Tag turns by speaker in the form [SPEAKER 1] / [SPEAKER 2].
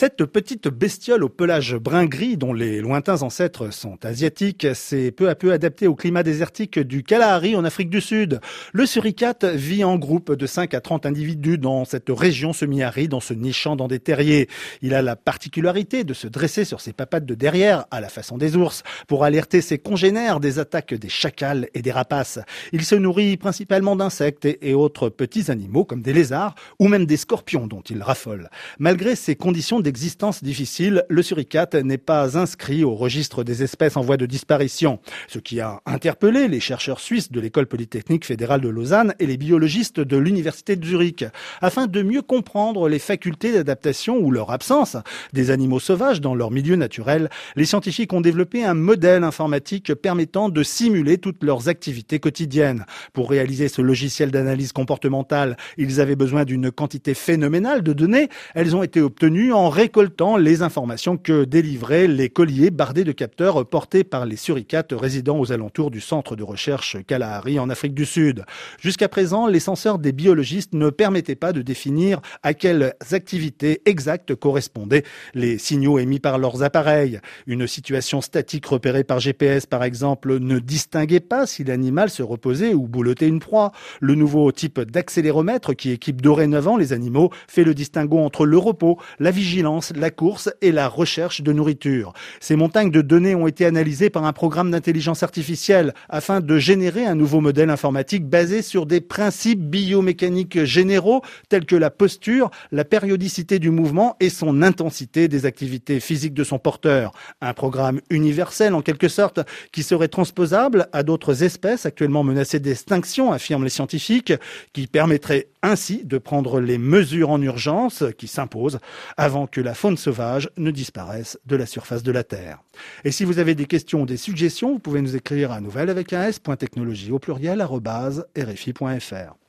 [SPEAKER 1] Cette petite bestiole au pelage brun-gris, dont les lointains ancêtres sont asiatiques, s'est peu à peu adaptée au climat désertique du Kalahari en Afrique du Sud. Le suricate vit en groupe de 5 à 30 individus dans cette région semi-aride en se nichant dans des terriers. Il a la particularité de se dresser sur ses papates de derrière, à la façon des ours, pour alerter ses congénères des attaques des chacals et des rapaces. Il se nourrit principalement d'insectes et autres petits animaux comme des lézards ou même des scorpions dont il raffole. Malgré ces conditions d'existence difficiles, le suricate n'est pas inscrit au registre des espèces en voie de disparition, ce qui a interpellé les chercheurs suisses de l'école polytechnique fédérale de Lausanne et les biologistes de l'université de Zurich, afin de mieux comprendre les facultés d'adaptation ou leur absence des animaux sauvages dans leur milieu naturel. Les scientifiques ont développé un modèle informatique permettant de simuler toutes leurs activités quotidiennes. Pour réaliser ce logiciel d'analyse comportementale, ils avaient besoin d'une quantité phénoménale de données. Elles ont été obtenues en récoltant les informations que délivraient les colliers bardés de capteurs portés par les suricates résidant aux alentours du centre de recherche Kalahari en Afrique du Sud. Jusqu'à présent, les senseurs des biologistes ne permettaient pas de définir à quelles activités exactes correspondaient les signaux émis par leurs appareils. Une situation statique repérée par GPS, par exemple, ne distinguait pas si l'animal se reposait ou boulottait une proie. Le nouveau type d'accéléromètre qui équipe dorénavant les animaux fait le distinguo entre le repos, la la course et la recherche de nourriture. Ces montagnes de données ont été analysées par un programme d'intelligence artificielle afin de générer un nouveau modèle informatique basé sur des principes biomécaniques généraux tels que la posture, la périodicité du mouvement et son intensité des activités physiques de son porteur. Un programme universel en quelque sorte qui serait transposable à d'autres espèces actuellement menacées d'extinction, affirment les scientifiques, qui permettrait ainsi de prendre les mesures en urgence qui s'imposent avant que la faune sauvage ne disparaisse de la surface de la Terre. Et si vous avez des questions ou des suggestions, vous pouvez nous écrire à nouvelle avec un s.technologie au pluriel rfi.fr.